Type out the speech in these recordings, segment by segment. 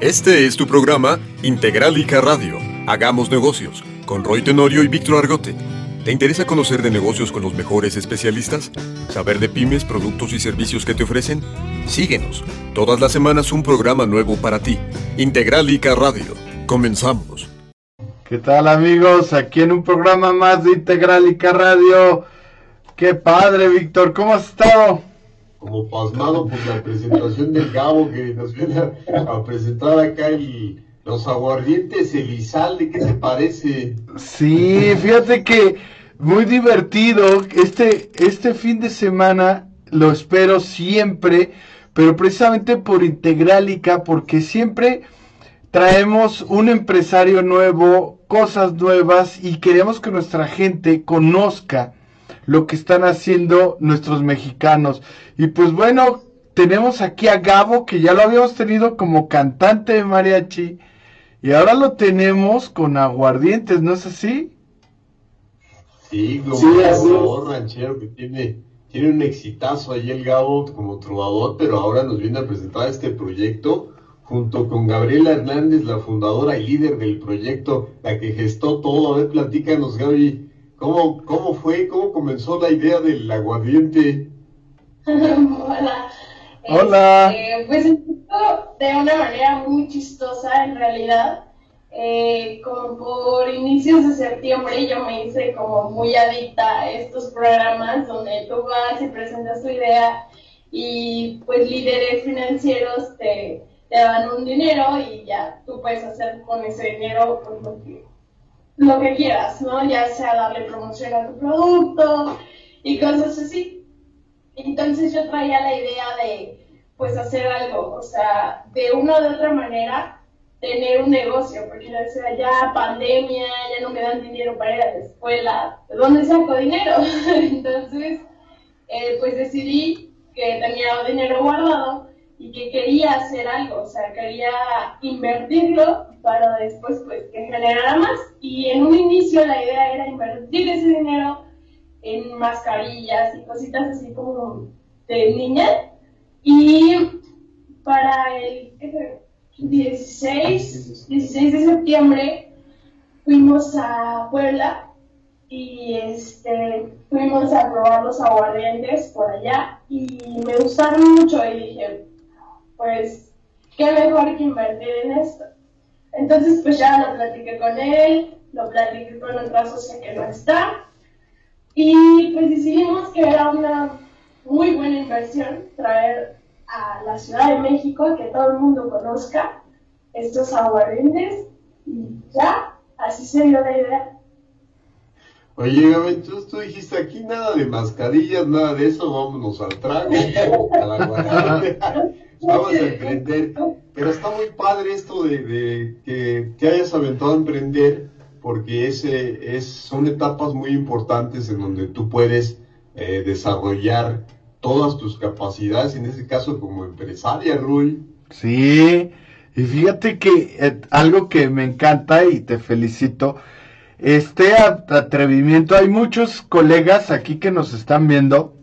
Este es tu programa Integralica Radio. Hagamos negocios con Roy Tenorio y Víctor Argote. ¿Te interesa conocer de negocios con los mejores especialistas? ¿Saber de pymes, productos y servicios que te ofrecen? Síguenos. Todas las semanas un programa nuevo para ti. Integralica Radio. Comenzamos. ¿Qué tal amigos? Aquí en un programa más de Integralica Radio. Qué padre, Víctor. ¿Cómo has estado? Como pasmado por la presentación del Gabo que nos viene a, presentar acá el, los aguardientes Elizalde. ¿Qué te parece? Sí, fíjate que muy divertido. Este, este fin de semana lo espero siempre, pero precisamente por Integralica, porque siempre traemos un empresario nuevo, cosas nuevas y queremos que nuestra gente conozca lo que están haciendo nuestros mexicanos. Y pues bueno, tenemos aquí a Gabo, que ya lo habíamos tenido como cantante de mariachi, y ahora lo tenemos con aguardientes, ¿no es así? Sí, como ranchero que tiene, tiene un exitazo ahí el Gabo como trovador, pero ahora nos viene a presentar este proyecto junto con Gabriela Hernández, la fundadora y líder del proyecto, la que gestó todo. A ver, platícanos, Gaby, ¿cómo, cómo fue, cómo comenzó la idea del aguardiente? Hola. Hola. Este, pues de una manera muy chistosa en realidad. Eh, como por inicios de septiembre yo me hice como muy adicta a estos programas donde tú vas y presentas tu idea y pues líderes financieros te, te dan un dinero y ya tú puedes hacer con ese dinero pues, lo, que, lo que quieras, ¿no? Ya sea darle promoción a tu producto y cosas así. Entonces yo traía la idea de pues hacer algo, o sea, de una de otra manera tener un negocio, porque yo decía, ya pandemia, ya no me dan dinero para ir a la escuela, ¿de dónde saco dinero? Entonces, eh, pues decidí que tenía dinero guardado y que quería hacer algo, o sea, quería invertirlo para después, pues, que generara más. Y en un inicio la idea era invertir ese dinero en mascarillas y cositas así como de niña. Y para el 16, 16 de septiembre fuimos a Puebla y este, fuimos a probar los aguardientes por allá y me gustaron mucho y dije, pues, qué mejor que invertir en esto. Entonces, pues ya lo platiqué con él, lo platiqué con otra socia que no está y pues decidimos que era una muy buena inversión traer a la Ciudad de México, que todo el mundo conozca estos aguardientes y ya, así se dio la idea. Oye, Gaby, tú, dijiste aquí nada de mascarillas, nada de eso, vámonos al trago, a la vamos a emprender. Pero está muy padre esto de, que, que, hayas aventado a emprender, porque ese es, son etapas muy importantes en donde tú puedes eh, desarrollar todas tus capacidades, en este caso como empresaria, Rui. Sí, y fíjate que eh, algo que me encanta y te felicito, este atrevimiento, hay muchos colegas aquí que nos están viendo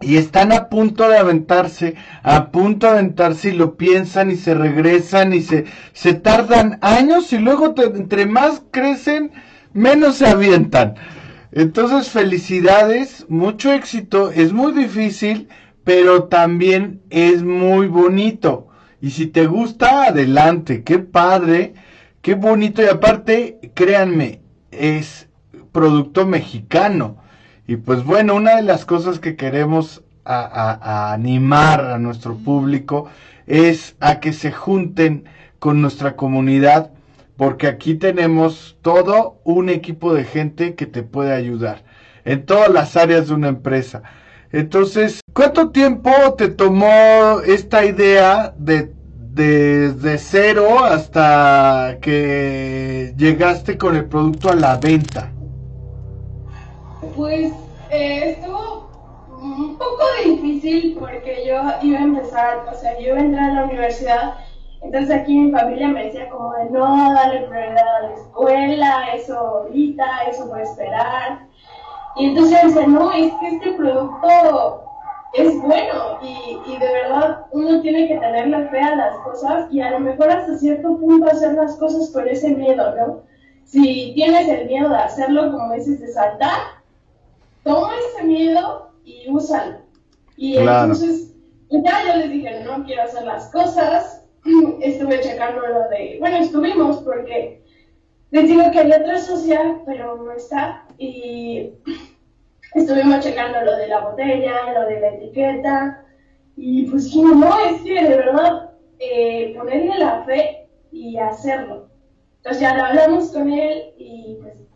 y están a punto de aventarse, a punto de aventarse y lo piensan y se regresan y se, se tardan años y luego entre más crecen, menos se avientan. Entonces, felicidades, mucho éxito, es muy difícil, pero también es muy bonito. Y si te gusta, adelante, qué padre, qué bonito. Y aparte, créanme, es producto mexicano. Y pues bueno, una de las cosas que queremos a, animar a nuestro público es a que se junten con nuestra comunidad porque aquí tenemos todo un equipo de gente que te puede ayudar en todas las áreas de una empresa. Entonces, ¿cuánto tiempo te tomó esta idea de desde cero hasta que llegaste con el producto a la venta? Pues eh, estuvo un poco difícil porque yo iba a empezar, o sea, yo iba a entrar a la universidad entonces aquí mi familia me decía como de no, darle prioridad a la escuela, eso ahorita, eso puede esperar. Y entonces decía, no, es que este producto es bueno y, y, de verdad uno tiene que tener la fe a las cosas y a lo mejor hasta cierto punto hacer las cosas con ese miedo, ¿no? Si tienes el miedo de hacerlo, como dices, de saltar, toma ese miedo y úsalo. Y entonces, ya yo les dije, no quiero hacer las cosas, estuve checando lo de, bueno, estuvimos porque les digo que hay otra social, pero no está, y estuvimos checando lo de la botella, lo de la etiqueta, y pues dijimos, no, es que de verdad, eh, ponerle la fe y hacerlo. Entonces ya lo hablamos con él y pues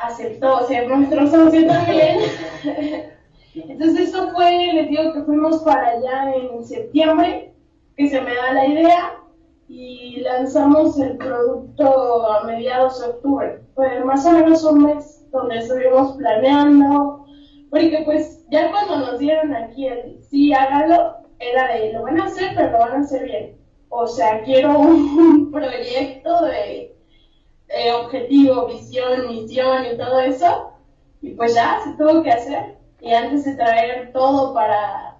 aceptó ser nuestro socio también. Entonces eso fue, les digo que fuimos para allá en septiembre, que se me da la idea, y lanzamos el producto a mediados de octubre. Fue más o menos un mes donde estuvimos planeando, porque pues ya cuando nos dieron aquí el sí, hágalo, era de lo van a hacer, pero lo van a hacer bien. O sea, quiero un proyecto de, objetivo, visión, misión y todo eso. Y pues ya se tuvo que hacer. Y antes de traer todo para,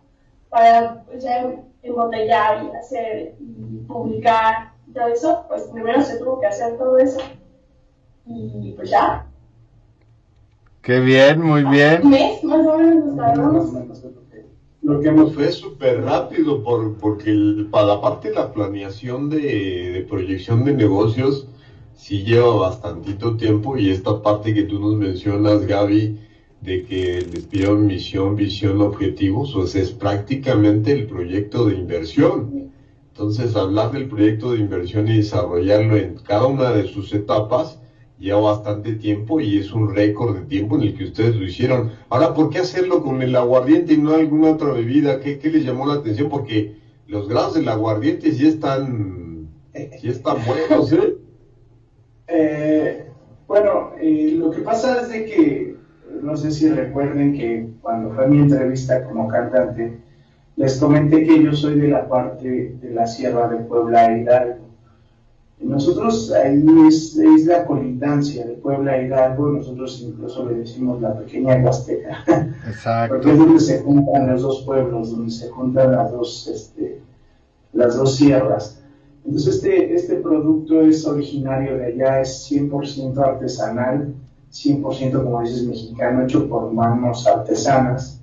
para pues ya embotellar y hacer y publicar y todo eso, pues primero se tuvo que hacer todo eso. Y pues ya, Qué bien, muy bien. Lo que hemos fue súper rápido por, porque para la parte de la planeación de, proyección de negocios sí lleva bastantito tiempo y esta parte que tú nos mencionas, Gaby, de que les pidieron misión, visión, objetivos, pues es prácticamente el proyecto de inversión. Entonces, hablar del proyecto de inversión y desarrollarlo en cada una de sus etapas, lleva bastante tiempo y es un récord de tiempo en el que ustedes lo hicieron. Ahora, ¿por qué hacerlo con el aguardiente y no alguna otra bebida? ¿Qué, les llamó la atención? Porque los grados del aguardiente sí están, sí están buenos, ¿eh? Eh bueno, eh, lo que pasa es de que, no sé si recuerden que cuando fue mi entrevista como cantante, les comenté que yo soy de la parte de la Sierra de Puebla Hidalgo. Nosotros ahí es, la colindancia de Puebla Hidalgo, nosotros incluso le decimos la pequeña Huasteca. Exacto. Porque es donde se juntan los dos pueblos, donde se juntan las dos, este, las dos sierras. Entonces este, este producto es originario de allá, es 100% artesanal, 100% como dices mexicano, hecho por manos artesanas.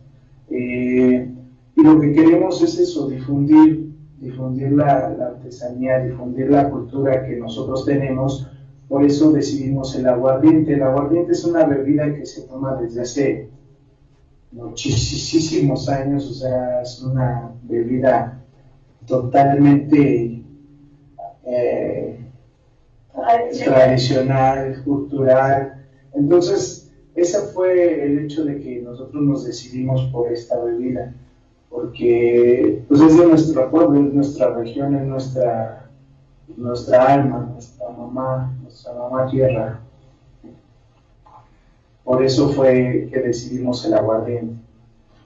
Eh, y lo que queremos es eso, difundir difundir la, artesanía, difundir la cultura que nosotros tenemos. Por eso decidimos el aguardiente. El aguardiente es una bebida que se toma desde hace muchísimos años, o sea, es una bebida totalmente eh, tradicional, cultural. Entonces, ese fue el hecho de que nosotros nos decidimos por esta bebida porque pues es de nuestro pueblo, es nuestra región, es nuestra, nuestra alma, nuestra mamá, nuestra mamá tierra. Por eso fue que decidimos el aguardiente.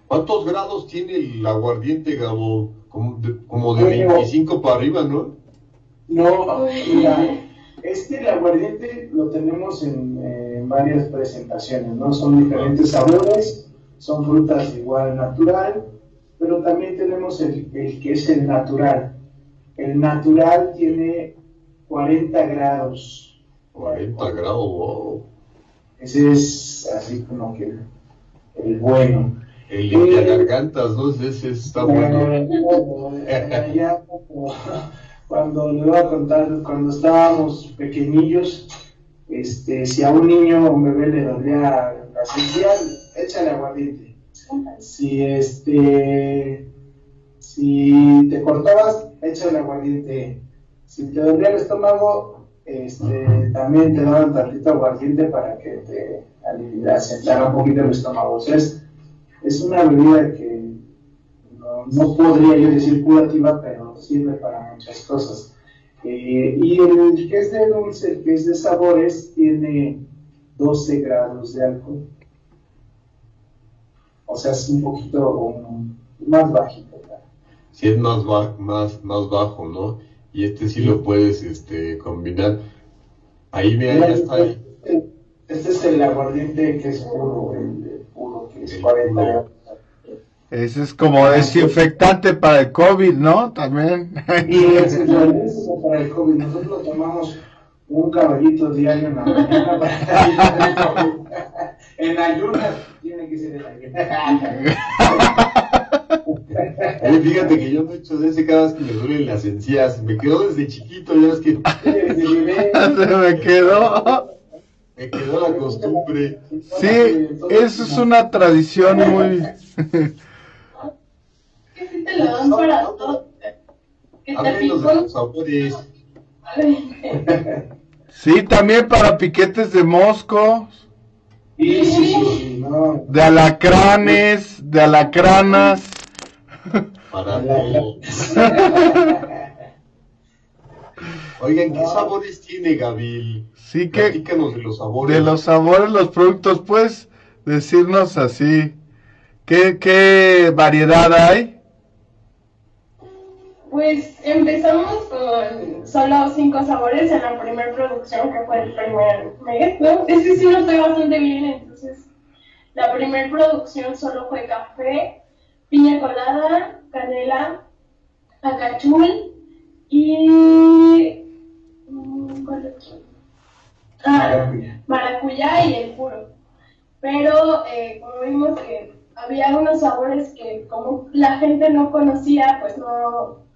¿Cuántos grados tiene el aguardiente, Gabo? Como de, como de 25 para arriba, ¿no? No, mira, este el aguardiente lo tenemos en, en, varias presentaciones, ¿no? Son diferentes sabores, son frutas igual natural, pero también tenemos el, que es el natural. El natural tiene 40 grados. 40 grados, wow. Ese es así como que el bueno. El de gargantas, ¿no? Ese está bueno. cuando le voy a contar, cuando estábamos pequeñillos, este, si a un niño o un bebé le dolía la esencial, échale aguardiente si este, si te cortabas, echa el aguardiente. Si te dolía el estómago, este, también te daban tantito aguardiente para que te aliviara, un poquito el estómago. es, es una bebida que no, podría yo decir curativa, pero sirve para muchas cosas. Eh, y el que es de dulce, el que es de sabores, tiene 12 grados de alcohol o sea, es un poquito más bajito. Sí, es más, más, más bajo, ¿no? Y este sí, lo puedes este, combinar. Ahí me ya está ahí. Este, es el aguardiente que es puro, el puro, que es 40 grados. Ese es como desinfectante para el COVID, ¿no? También. Y es para el COVID. Nosotros tomamos un caballito diario en la mañana para En ayunas tiene que ser en ayunas. Oye, fíjate que yo no he hecho de ese cada vez que me duelen las encías. Me quedó desde chiquito, ya es que Se me quedó. me quedó la costumbre. Sí, eso es una tradición muy... Te lo dan para todo. Que te picó. Sí, también para piquetes de moscos, Sí, sí, sí, sí, no. de alacranes, de alacranas. Para todo. Oigan, ¿qué sabores tiene Gabil? Sí que Platícanos de los sabores. de los sabores, los productos, puedes decirnos así. ¿Qué, qué variedad hay? Pues empezamos con solo cinco sabores en la primera producción, que fue el primer mes, ¿no? Es que sí lo estoy bastante bien, entonces la primera producción solo fue café, piña colada, canela, acachul y... mm, ¿cuál otro? Ah, maracuyá y el puro. Pero eh, como vimos que había unos sabores que como la gente no conocía, pues no,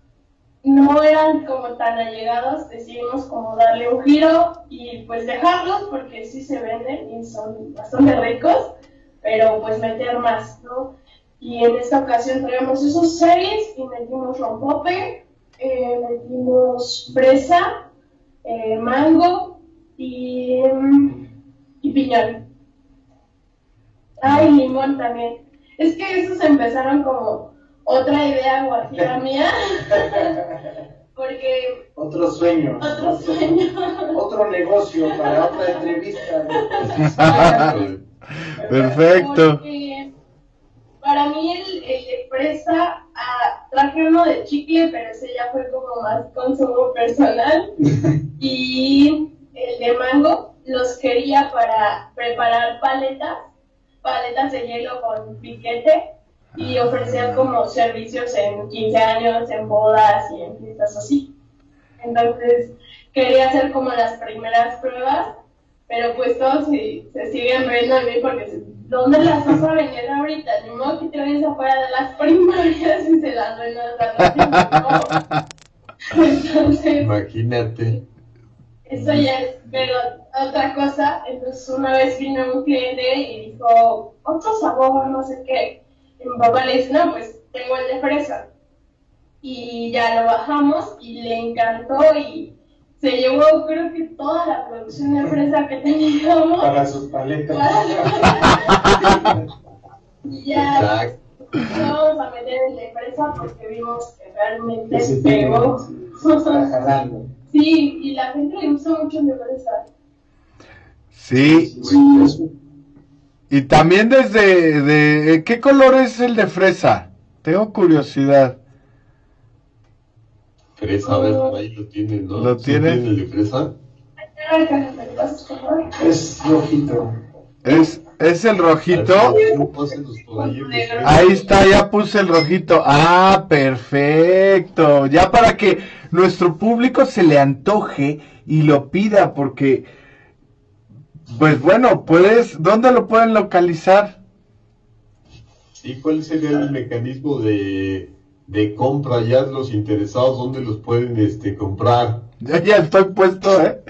no eran como tan allegados, decidimos como darle un giro y pues dejarlos porque sí se venden y son bastante ricos, pero pues meter más, ¿no? Y en esta ocasión traemos esos seis y metimos rompope, eh, metimos fresa, eh, mango y, y piñón. Ah, limón también. Es que esos empezaron como otra idea guajira mía. Porque Otro sueño. otro sueño. Otro negocio para otra entrevista. Perfecto. Porque para mí el, el de fresa, ah, traje uno de chicle, pero ese ya fue como más consumo personal. Y el de mango los quería para preparar paletas, paletas de hielo con piquete y ofrecer como servicios en 15 años, en bodas y en fiestas así. Entonces quería hacer como las primeras pruebas, pero pues todos se, se siguen riendo de mí porque ¿dónde las vas a vender ahorita? Ni modo que te vayas afuera de las primarias y se las ven a Entonces, Imagínate. eso ya es, pero otra cosa, entonces una vez vino un cliente y dijo, otro sabor, no sé qué. Mi papá le dice, no, pues tengo el de fresa. Y ya lo bajamos y le encantó y se llevó creo que toda la producción de fresa que teníamos. Para sus paletas. Y ya Exacto. no vamos a meter el de fresa porque vimos que realmente se pegó. Sí, y la gente le gusta mucho el de fresa. Sí, y también desde de ¿qué color es el de fresa? Tengo curiosidad. Fresa, a ver, ahí lo tienen, ¿no? ¿Lo el de fresa? Es rojito. Es es el rojito. Ahí está, ya puse el rojito. Ah, perfecto. Ya para que nuestro público se le antoje y lo pida, porque, pues bueno, puedes, ¿dónde lo pueden localizar? ¿Y cuál sería el mecanismo de, de compra? Ya los interesados, ¿dónde los pueden este, comprar? Ya, ya estoy puesto, ¿eh?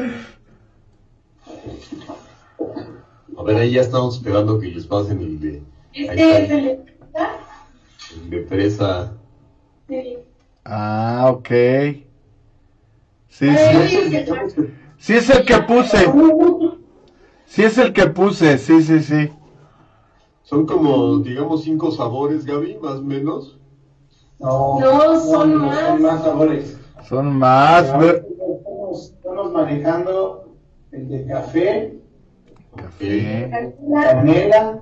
A ver, ahí ya estamos esperando que les pasen el de, Este el de. Sí. Ah, ok. Sí, sí. Sí es el que puse. Sí es el que puse, sí, sí, sí. Son como, digamos, cinco sabores, Gaby, más o menos. No, No, son más. Son más sabores. Son más. Estamos, estamos manejando el de café, Café. Canela,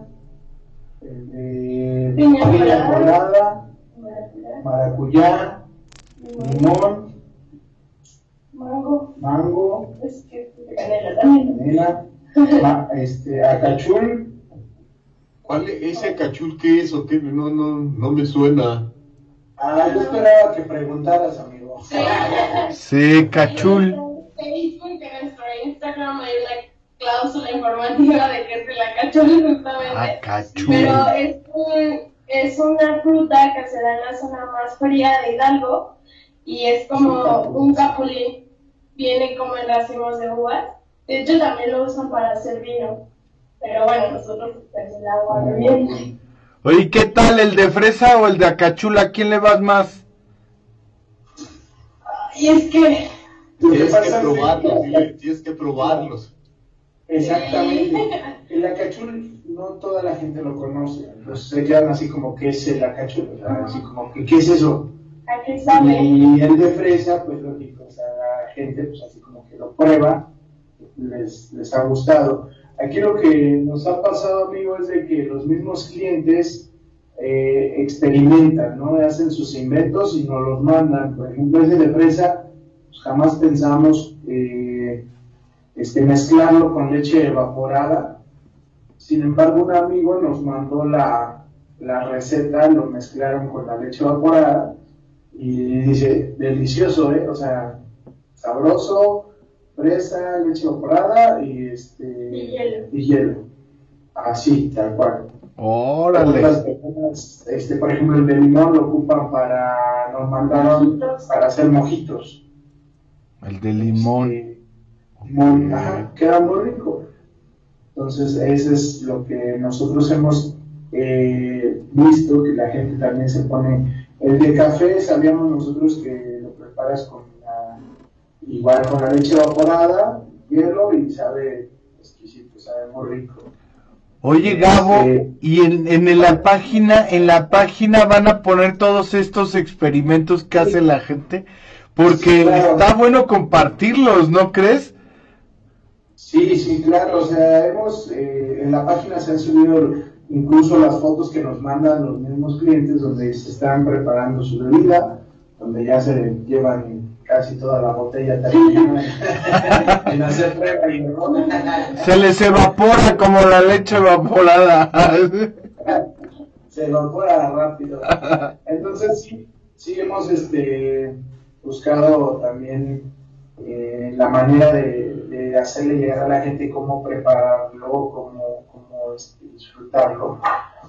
el de Piña colada. maracuyá, limón, mango, mango, canela también. canela, ma- este, acachul, ¿Cuál es ese cachul qué es o qué? No, no, no me suena. Ah, yo esperaba que preguntaras, amigo. Sí. Sí, cachul. En Facebook, en nuestro Instagram hay una cláusula informativa de que es de la cachul justamente. Ah, cachul. Pero es, un, es una fruta que se da en la zona más fría de Hidalgo y es como un capulín. Viene como en racimos de uvas. De hecho, también lo usan para hacer vino. Pero bueno, nosotros pues el agua bebiente. Oye, ¿qué tal el de fresa o el de acachula? ¿A quién le vas más? Y es que Lo que Tienes que probarlos, que- tienes que probarlos. Exactamente. El acachul no toda la gente lo conoce. Entonces se quedan así como, ¿qué es el acachul? Así como, ¿qué, qué es eso? ¿a qué sabe? Y el de fresa, pues lógico, o sea, la gente pues así como que lo prueba, les, ha gustado. Aquí lo que nos ha pasado, amigo, es de que los mismos clientes eh, experimentan, ¿no? Hacen sus inventos y nos los mandan. Por ejemplo, ese de fresa, pues jamás pensamos eh, este, mezclarlo con leche evaporada. Sin embargo, un amigo nos mandó la, la receta, lo mezclaron con la leche evaporada y dice, delicioso, ¿eh? O sea, sabroso, fresa, leche evaporada y este Y hielo. y hielo. Así, tal cual. Otras Órale. personas, este, por ejemplo, el de limón lo ocupan para, nos mandaron Mojitos. para hacer mojitos. El de limón. Este, muy, ajá, queda muy rico. Entonces, eso es lo que nosotros hemos eh, visto, que la gente también se pone. El de café, sabíamos nosotros que lo preparas con igual con la leche evaporada, hielo y sabe exquisito, sabe muy rico. Oye, Gabo, Sí. y en, en la página, en la página van a poner todos estos experimentos que hace la gente, porque Sí, claro. está bueno compartirlos, ¿no crees? Sí, sí, claro. O sea, hemos, eh, en la página se han subido incluso las fotos que nos mandan los mismos clientes donde se están preparando su bebida, donde ya se llevan casi toda la botella terminada en, en hacer prueba y error. Se les evapora como la leche evaporada. se evapora rápido. Entonces sí, sí hemos este, buscado también eh, la manera de, de hacerle llegar a la gente cómo prepararlo, cómo, cómo este, disfrutarlo.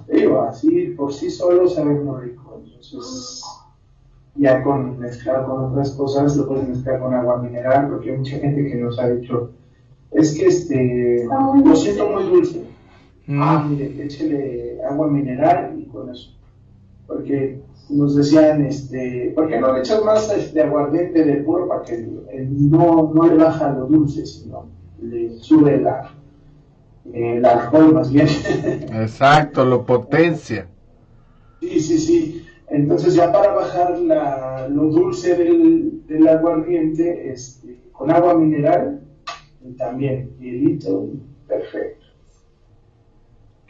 Digo, así por sí solo sabe muy rico. Entonces ya con mezclar con otras cosas, lo puedes mezclar con agua mineral, porque hay mucha gente que nos ha dicho, es que este, lo dulce". siento muy dulce. Ah, Mm, mire, échele agua mineral y con eso. Porque nos decían, este, ¿por qué no le echas más este, aguardiente de puro para que eh, no, no le baja lo dulce, sino le sube la, eh, el alcohol más bien? Exacto, lo potencia. sí, sí, sí. Entonces ya para bajar la, lo dulce del, del aguardiente, este, con agua mineral, y también hielito, perfecto.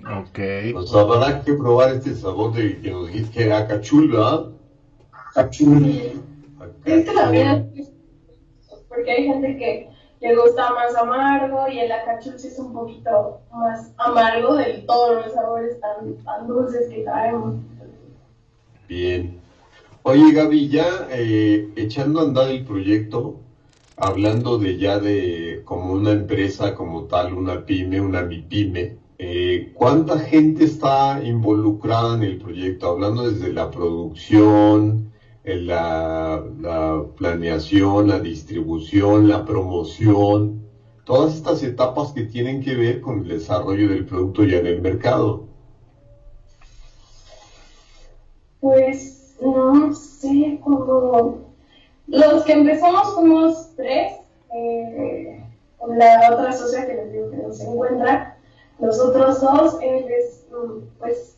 Ok. Pues habrá que probar este sabor de que nos dijiste que era cachul, ¿verdad? Cachul. Sí. Es que también es porque hay gente que le gusta más amargo y el acachul sí es un poquito más amargo de todos los sabores tan, tan dulces que traemos. Bien. Oye, Gaby, ya eh, echando a andar el proyecto, hablando de ya de como una empresa como tal, una pyme, una MIPYME, eh, ¿cuánta gente está involucrada en el proyecto? Hablando desde la producción, la, la planeación, la distribución, la promoción, todas estas etapas que tienen que ver con el desarrollo del producto ya en el mercado. Pues no sé, como los que empezamos fuimos tres, eh, la otra socia que les digo que no se encuentra, los otros dos, él es mm, pues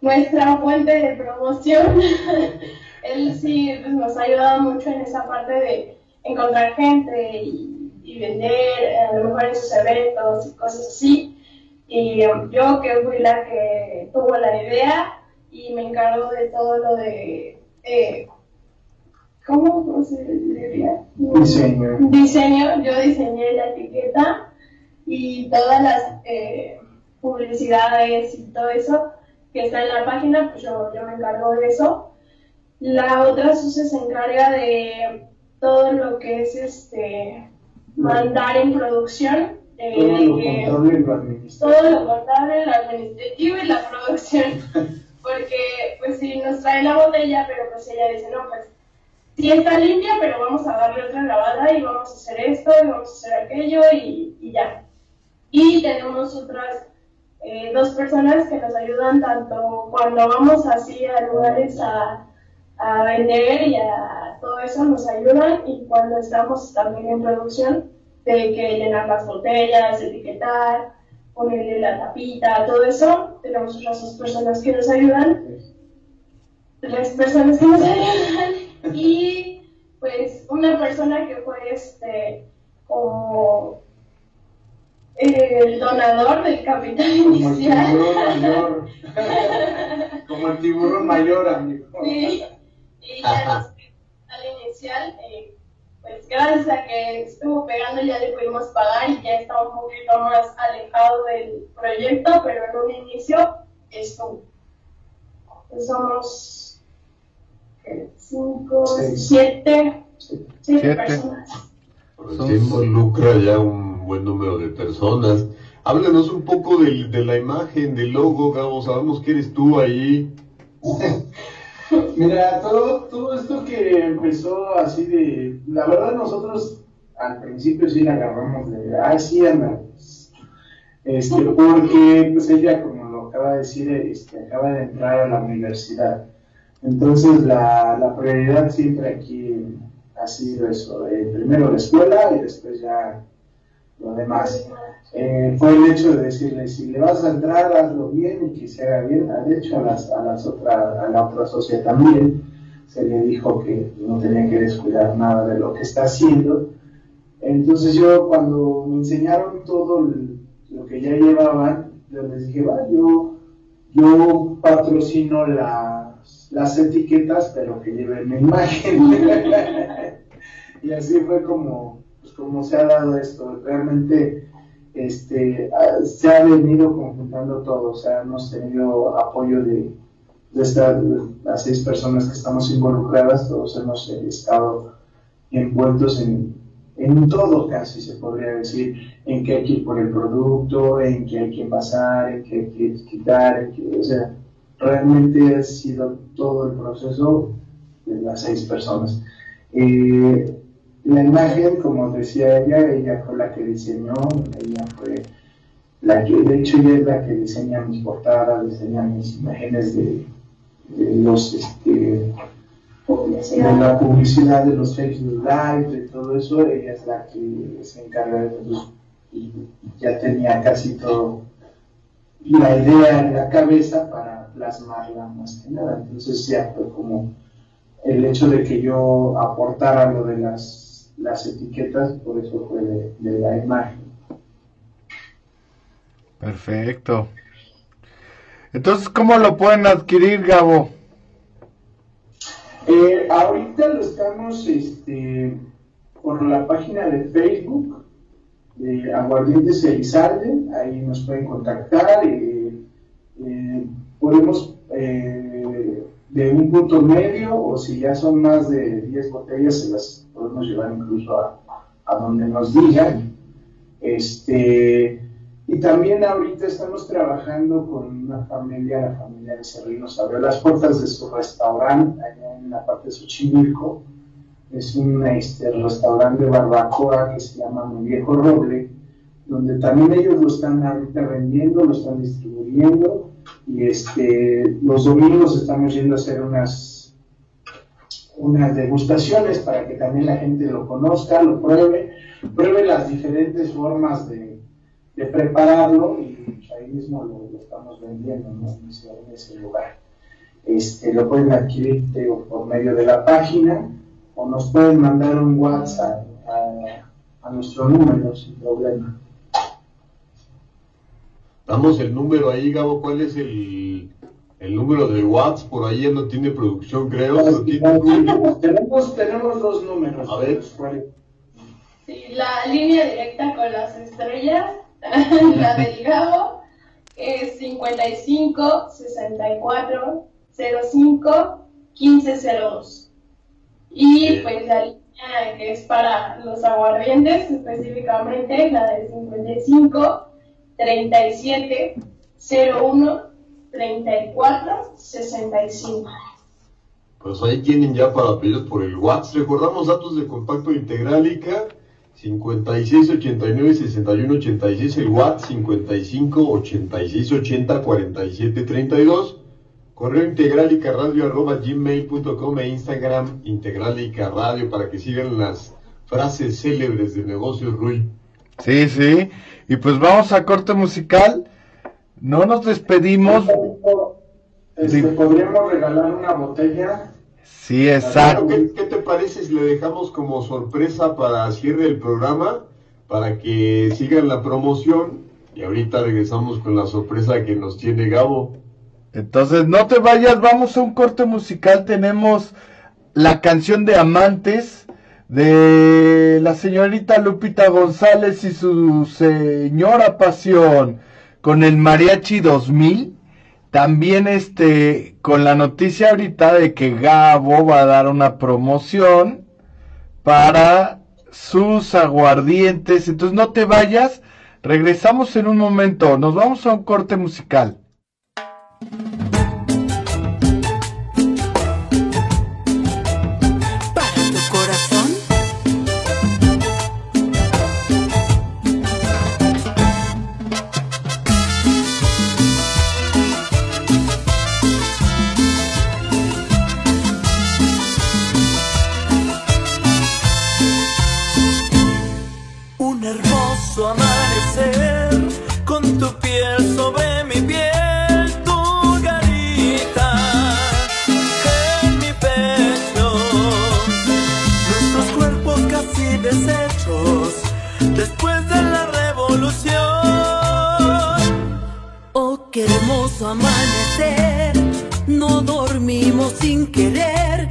nuestra fuente de promoción. él sí nos ha ayudado mucho en esa parte de encontrar gente y, y vender, a lo mejor en sus eventos y cosas así. Y yo que fui la que tuvo la idea y me encargo de todo lo de, eh, ¿cómo, ¿cómo se diría? Diseño. Diseño, yo diseñé la etiqueta y todas las, eh, publicidades y todo eso que está en la página, pues yo, yo me encargo de eso. La otra Suce se encarga de todo lo que es este mandar en producción. Eh, todo lo administrativo. Todo lo contable, lo administrativo y la producción. Porque, pues si nos trae la botella, pero pues ella dice, no, pues sí está limpia, pero vamos a darle otra lavada y vamos a hacer esto y vamos a hacer aquello y, y ya. Y tenemos otras eh, dos personas que nos ayudan tanto cuando vamos así a lugares a, a vender y a todo eso nos ayudan y cuando estamos también en producción de que llenar las botellas, etiquetar, ponerle la tapita, todo eso, tenemos otras dos personas que nos ayudan, tres personas que nos ayudan y pues una persona que fue este como el donador del capital inicial. Como el tiburón mayor. amigo. Sí, y ya al inicial, eh, pues gracias a que estuvo pegando ya le pudimos pagar y ya está un poquito más alejado del proyecto, pero en un inicio estuvo. Pues somos cinco, siete, siete, personas. Se involucra ya un buen número de personas. Háblanos un poco de, de la imagen, del logo, Gabo. Sabemos que eres tú ahí. Mira, todo, todo esto que empezó así de. La verdad, nosotros al principio sí la agarramos de. Ah, sí, anda. Este, porque pues ella, como lo acaba de decir, este, acaba de entrar a la universidad. Entonces, la, la prioridad siempre aquí ha sido eso: eh, primero la escuela y después ya lo demás. Eh, fue el hecho de decirle, si le vas a entrar, hazlo bien y que se haga bien. De hecho, a, las, a, las otra, a la otra sociedad también se le dijo que no tenía que descuidar nada de lo que está haciendo. Entonces yo cuando me enseñaron todo lo que ya llevaban, yo les dije, va, yo, yo patrocino las, las etiquetas, pero que lleven mi imagen. y así fue como, pues, como se ha dado esto. Realmente este, se ha venido conjuntando todo, o sea, hemos tenido apoyo de, estas, las seis personas que estamos involucradas, todos hemos estado envueltos en, en todo casi se podría decir, en que hay que ir por el producto, en que hay que pasar, en que hay que quitar, o sea, realmente ha sido todo el proceso de las seis personas. Eh, la imagen, como decía ella, ella fue la que diseñó, ella fue la que, de hecho, ella es la que diseña mis portadas, diseña mis imágenes de, los, este, de la publicidad de los Facebook Live, de todo eso, ella es la que se encarga de todo y ya tenía casi todo la idea en la cabeza para plasmarla más que nada. Entonces ya fue como el hecho de que yo aportara lo de las las etiquetas, por eso fue de, la imagen. Perfecto. Entonces, ¿cómo lo pueden adquirir, Gabo? Eh, ahorita lo estamos este, por la página de Facebook de Aguardientes Elizalde, ahí nos pueden contactar. y eh, podemos eh, de un punto medio o si ya son más de 10 botellas se las podemos llevar incluso a, a donde nos digan. Este, y también ahorita estamos trabajando con una familia, la familia de Cerrinos abrió las puertas de su restaurante allá en la parte de Xochimilco. Es un este, restaurante de barbacoa que se llama Mi Viejo Roble, donde también ellos lo están ahorita vendiendo, lo están distribuyendo. Y este, los domingos estamos yendo a hacer unas unas degustaciones para que también la gente lo conozca, lo pruebe, pruebe las diferentes formas de, de prepararlo y pues, ahí mismo lo, estamos vendiendo ¿no? en, ese, lugar. Este, lo pueden adquirir por medio de la página o nos pueden mandar un WhatsApp a, nuestro número sin problema. Damos el número ahí, Gabo, ¿cuál es el, el número de watts por ahí ya no tiene producción, creo. tenemos, tenemos dos números. A ver. Sí, la línea directa con las estrellas, la del Gabo, es 55 64 05 1502. Y pues la línea que es para los aguardientes, específicamente la de 55 37 01 34 65. Pues ahí tienen ya para pedir por el WhatsApp. Recordamos datos de contacto Integrálica 56 89 61 86, el WhatsApp 55 86 80 47 32. Correo integralica radio arroba gmail.com e Instagram integralica radio para que sigan las frases célebres de negocios Rui. Sí, sí. Y pues vamos a corte musical. No nos despedimos. Este, ¿Podríamos regalar una botella? Sí, exacto. ¿Qué, ¿Qué, te parece si le dejamos como sorpresa para cierre el programa? Para que sigan la promoción. Y ahorita regresamos con la sorpresa que nos tiene Gabo. Entonces, no te vayas, vamos a un corte musical. Tenemos la canción de Amantes de la señorita Lupita González y su señora Pasión con el Mariachi 2000. También este con la noticia ahorita de que Gabo va a dar una promoción para sus aguardientes. Entonces no te vayas, regresamos en un momento. Nos vamos a un corte musical. sin querer.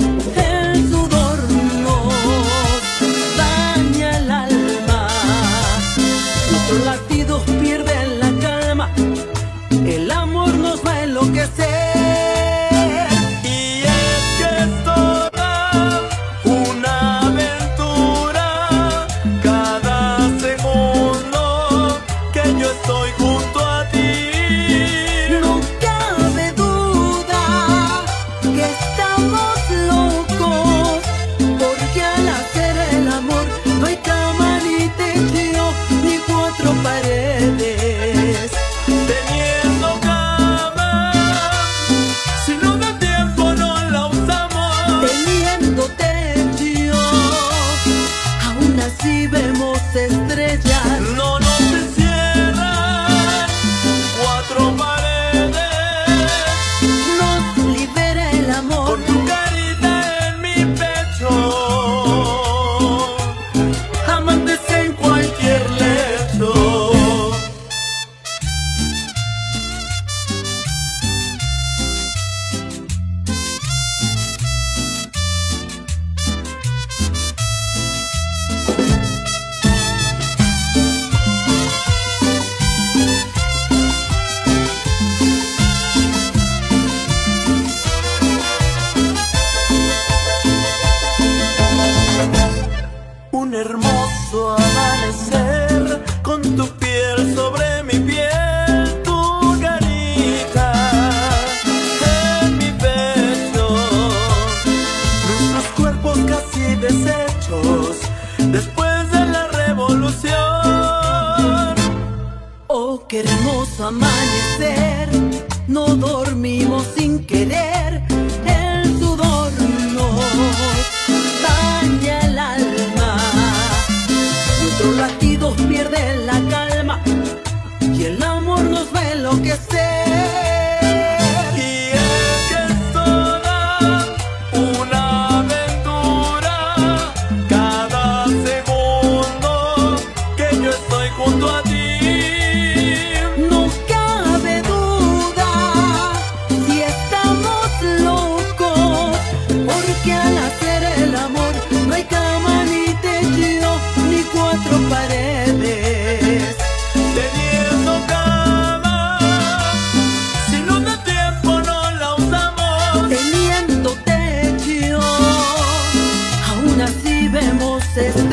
se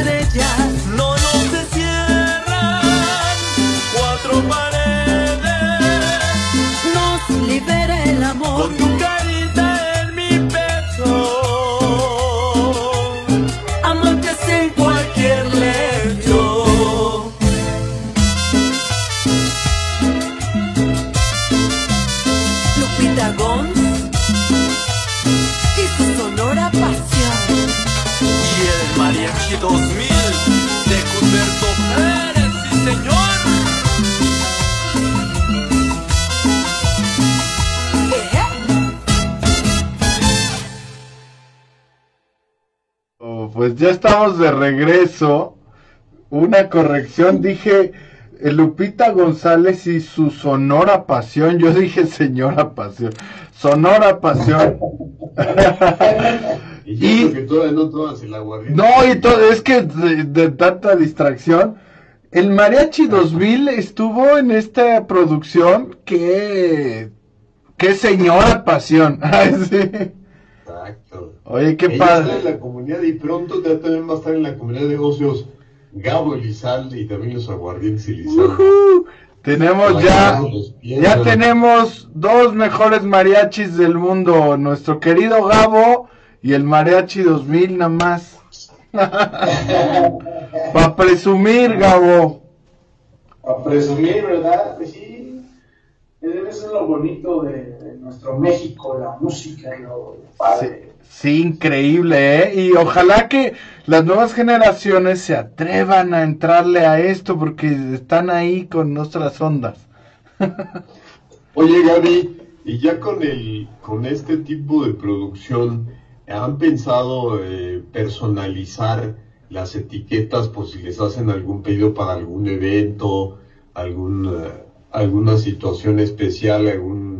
de regreso. Una corrección, dije eh, Lupita González y su sonora pasión. Yo dije señora pasión. Sonora pasión. y, que todavía no todas el No, y todo, es que de, tanta distracción. El Mariachi 2000 estuvo en esta producción que... ¡Qué señora pasión! Exacto. Oye, qué padre. Está en la comunidad y pronto también va a estar en la comunidad de negocios Gabo Elizalde y también los aguardientes Elizalde. Tenemos ya, ya tenemos dos mejores mariachis del mundo, nuestro querido Gabo y el Mariachi 2000 nada más. Para presumir, Gabo. Para presumir, ¿verdad? Pues sí, debe ser lo bonito de, nuestro México, la música, lo padre. Sí, increíble, ¿eh? Y ojalá que las nuevas generaciones se atrevan a entrarle a esto porque están ahí con nuestras ondas. Oye, Gaby, y ya con el con este tipo de producción, ¿han pensado eh, personalizar las etiquetas por si les hacen algún pedido para algún evento, algún, eh, alguna situación especial, algún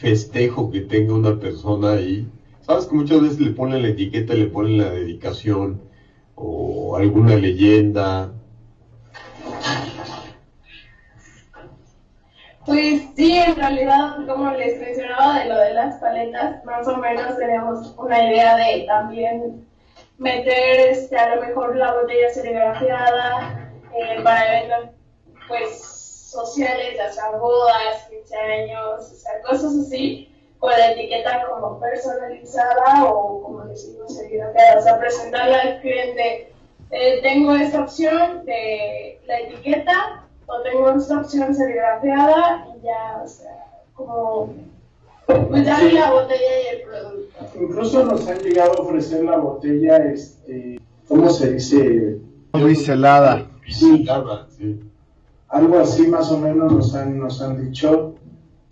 festejo que tenga una persona ahí? Sabes que muchas veces le ponen la etiqueta, le ponen la dedicación o alguna leyenda. Pues sí, en realidad, como les mencionaba de lo de las paletas, más o menos tenemos una idea de también meter este, a lo mejor la botella serigrafiada eh, para eventos pues sociales, ya sea bodas, 15 años, o sea, cosas así o la etiqueta como personalizada o como decimos serigrafiada, o sea, presentarle al cliente, eh, tengo esta opción de la etiqueta o tengo esta opción serigrafiada y ya, o sea, como pues darle la botella y el producto. Incluso nos han llegado a ofrecer la botella, este, ¿cómo se dice? Biselada. Sí, sí. Algo así más o menos nos han, nos han dicho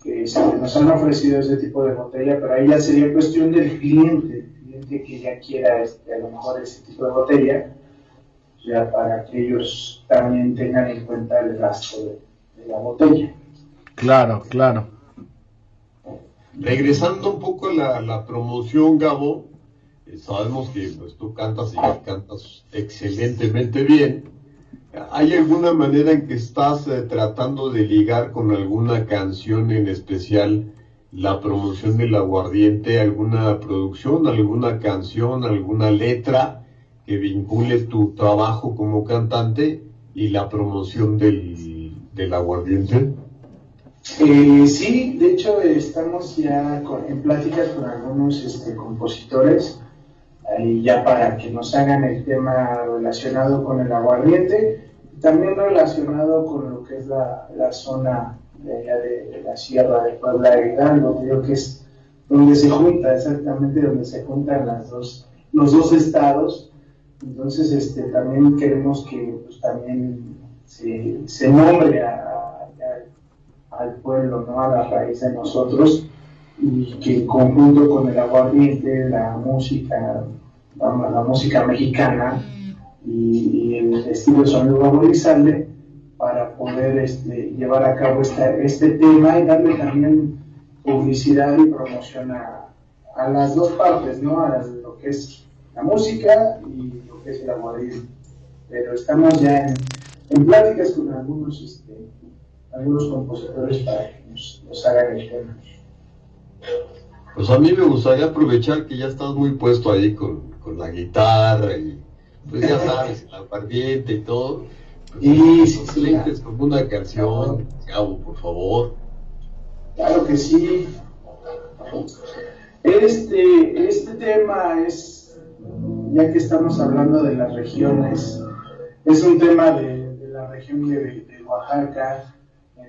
que nos han ofrecido ese tipo de botella, pero ahí ya sería cuestión del cliente, el cliente que ya quiera este, a lo mejor ese tipo de botella, ya para que ellos también tengan en cuenta el gasto de, la botella. Claro, claro. Regresando un poco a la, la promoción, Gabo, eh, sabemos que pues, tú cantas y cantas excelentemente bien ¿Hay alguna manera en que estás eh, tratando de ligar con alguna canción en especial la promoción del aguardiente, alguna producción, alguna canción, alguna letra que vincule tu trabajo como cantante y la promoción del, del aguardiente? Eh, sí, de hecho estamos ya en pláticas con algunos este, compositores ahí ya para que nos hagan el tema relacionado con el aguardiente, también relacionado con lo que es la, la zona de, de, la Sierra de Puebla de Hidalgo, creo que es donde se junta, exactamente donde se juntan las dos, los dos estados. Entonces, este, también queremos que pues, también se, se nombre al pueblo, ¿no? a la raíz de nosotros, y que en conjunto con el aguardiente, la música, la, música mexicana y, el estilo de sonido valorizable para poder este, llevar a cabo este tema y darle también publicidad y promoción a, las dos partes, ¿no? A lo que es la música y lo que es el aguardiente. Pero estamos ya en, pláticas con algunos, este, algunos compositores para que nos, nos hagan el tema. Pues a mí me gustaría aprovechar que ya estás muy puesto ahí con, con la guitarra y pues ya sabes, el aguardiente y todo. Pues, y si lentes como una canción, Gabo, por favor. Claro que sí. Este, este tema es, ya que estamos hablando de las regiones, es un tema de, de la región de, de, Oaxaca,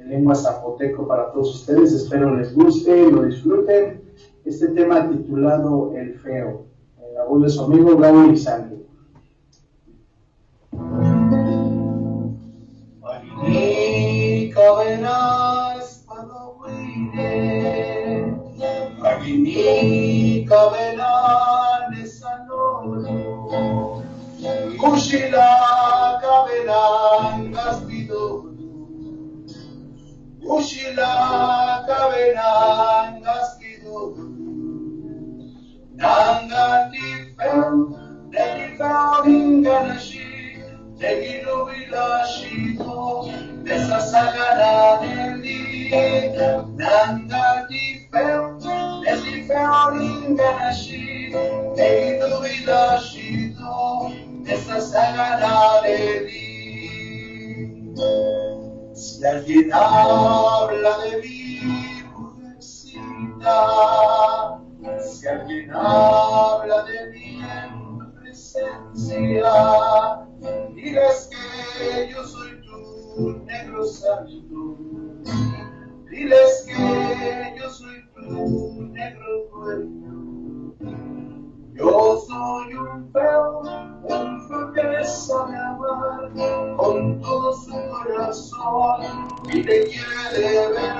en lengua zapoteco para todos ustedes. Espero les guste, lo disfruten. Este tema titulado El Feo la voz de su amigo Gabo Lizalde. Cabenas usilakabe nangazkidu Nanganifeu, nenifeu inganashi Negilu bilashidu, nesasagara neli. Nanganifeu, nenifeu inganashi Negilu bilashidu, nesasagara neli Thank you. Si alguien habla de mí mujercita si alguien habla de mí en presencia diles que yo soy tu negro santo. Diles que yo soy tu negro dueño. Yo soy un feo, un feo y te quiere de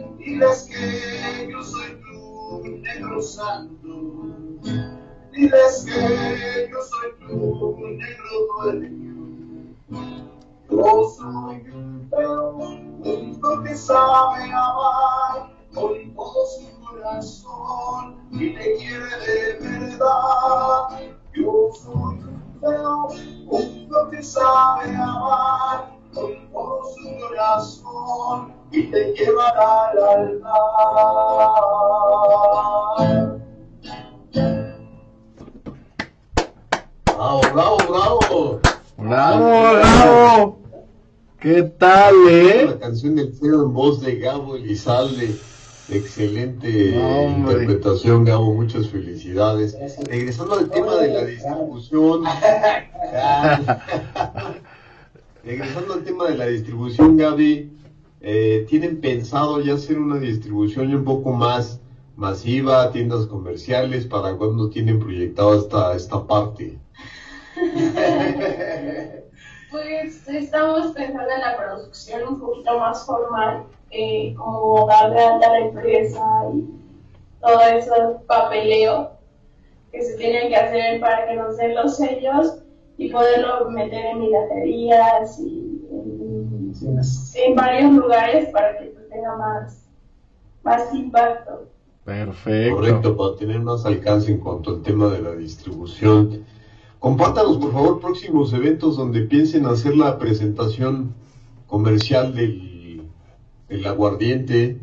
diles que yo soy tu negro santo, diles que yo soy tu negro dueño. Gabo Elizalde. Excelente interpretación, Gabo. Muchas felicidades. Regresando al tema de la distribución. Regresando al tema de la distribución, Gaby. eh, ¿Tienen pensado ya hacer una distribución un poco más masiva, tiendas comerciales? ¿Para cuándo tienen proyectado esta, esta parte? Pues estamos pensando en la producción un poquito más formal, eh, como darle alta a la empresa y todo ese papeleo que se tiene que hacer para que nos den los sellos y poderlo meter en milaterías y en, Sí, en varios lugares para que pues, tenga más, más impacto. Perfecto. Correcto, para tener más alcance en cuanto al tema de la distribución. Compártanos, por favor, próximos eventos donde piensen hacer la presentación comercial del, aguardiente.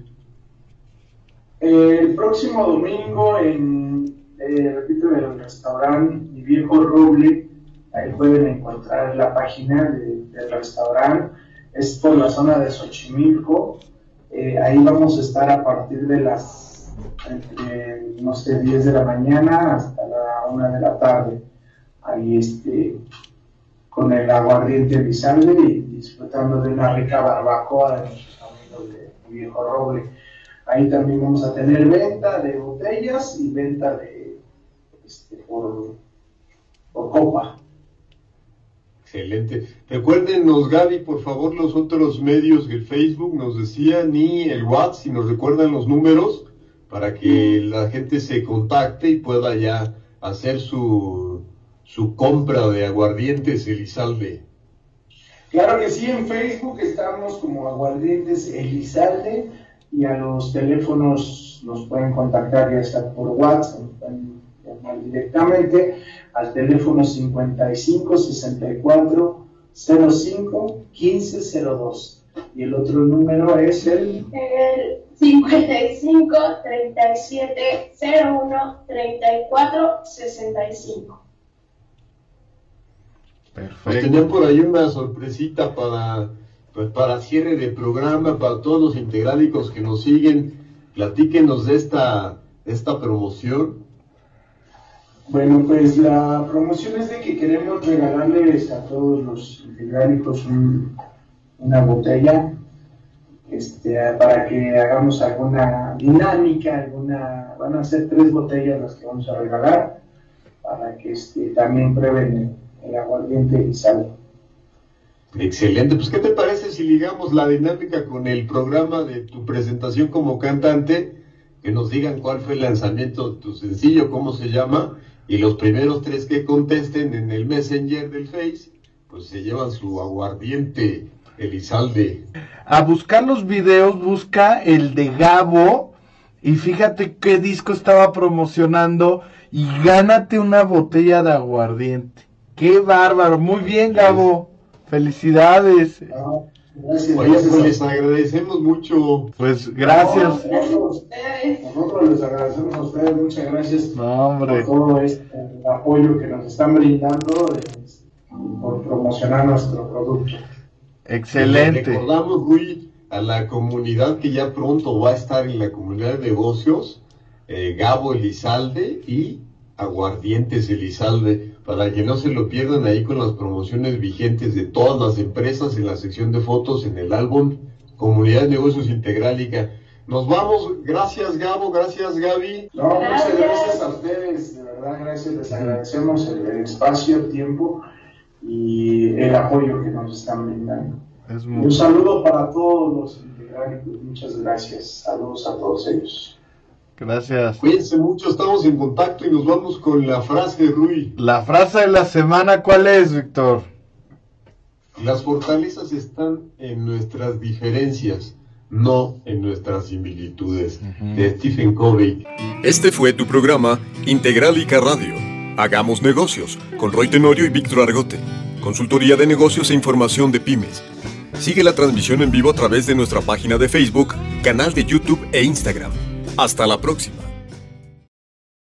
El próximo domingo en, eh, repito, en el restaurante Mi Viejo Roble, ahí pueden encontrar la página de- del restaurante, es por la zona de Xochimilco, Eh, ahí vamos a estar a partir de las, entre, no sé, 10 de la mañana hasta la 1 de la tarde, ahí este, con el aguardiente Elizalde y disfrutando de una rica barbacoa de nuestros amigos de Viejo Roble. Ahí también vamos a tener venta de botellas y venta de este, por, por copa. Excelente. Recuérdenos, Gaby, por favor, los otros medios del Facebook, nos decían, y el WhatsApp, si nos recuerdan los números, para que la gente se contacte y pueda ya hacer su, su compra de aguardientes Elizalde. Claro que sí, en Facebook estamos como Aguardientes Elizalde y a los teléfonos nos pueden contactar ya sea por WhatsApp, nos pueden llamar directamente al teléfono 55 64 05 15 02 y el otro número es el El 55 37 01 34 65. Perfecto. Tenían por ahí una sorpresita para, pues para cierre de programa, para todos los integrálicos que nos siguen. Platíquenos de esta, esta promoción. Bueno, pues la promoción es de que queremos regalarles a todos los integrálicos una botella este, para que hagamos alguna dinámica, alguna, van a ser tres botellas las que vamos a regalar, para que este, también prueben el, aguardiente y sal. Excelente, pues ¿qué te parece si ligamos la dinámica con el programa de tu presentación como cantante? Que nos digan cuál fue el lanzamiento de tu sencillo, cómo se llama, y los primeros tres que contesten en el Messenger del Face, pues se llevan su aguardiente Elizalde. A buscar los videos, busca el de Gabo y fíjate qué disco estaba promocionando y gánate una botella de aguardiente. Qué bárbaro, muy bien Gabo, felicidades. Ah, gracias, pues les agradecemos mucho. Pues gracias. nosotros, les agradecemos a ustedes, muchas gracias por todo este apoyo que nos están brindando por promocionar nuestro producto. Excelente. recordamos, Rui, a la comunidad que ya pronto va a estar en la comunidad de negocios, eh, Gabo Elizalde y Aguardientes Elizalde, para que no se lo pierdan ahí con las promociones vigentes de todas las empresas en la sección de fotos en el álbum Comunidad de Negocios Integrálica. Nos vamos, gracias Gabo, gracias Gaby. No, muchas gracias a ustedes, de verdad, gracias, les agradecemos el espacio, el tiempo y el apoyo que nos están brindando. Un saludo para todos los integrantes, muchas gracias. Saludos a todos ellos. Gracias. Cuídense mucho, estamos en contacto y nos vamos con la frase de Rui. La frase de la semana, ¿cuál es, Víctor? Las fortalezas están en nuestras diferencias, no en nuestras similitudes. De Stephen Covey. Este fue tu programa Integralica Radio Hagamos negocios con Roy Tenorio y Víctor Argote. Consultoría de negocios e información de pymes. Sigue la transmisión en vivo a través de nuestra página de Facebook, canal de YouTube e Instagram. Hasta la próxima.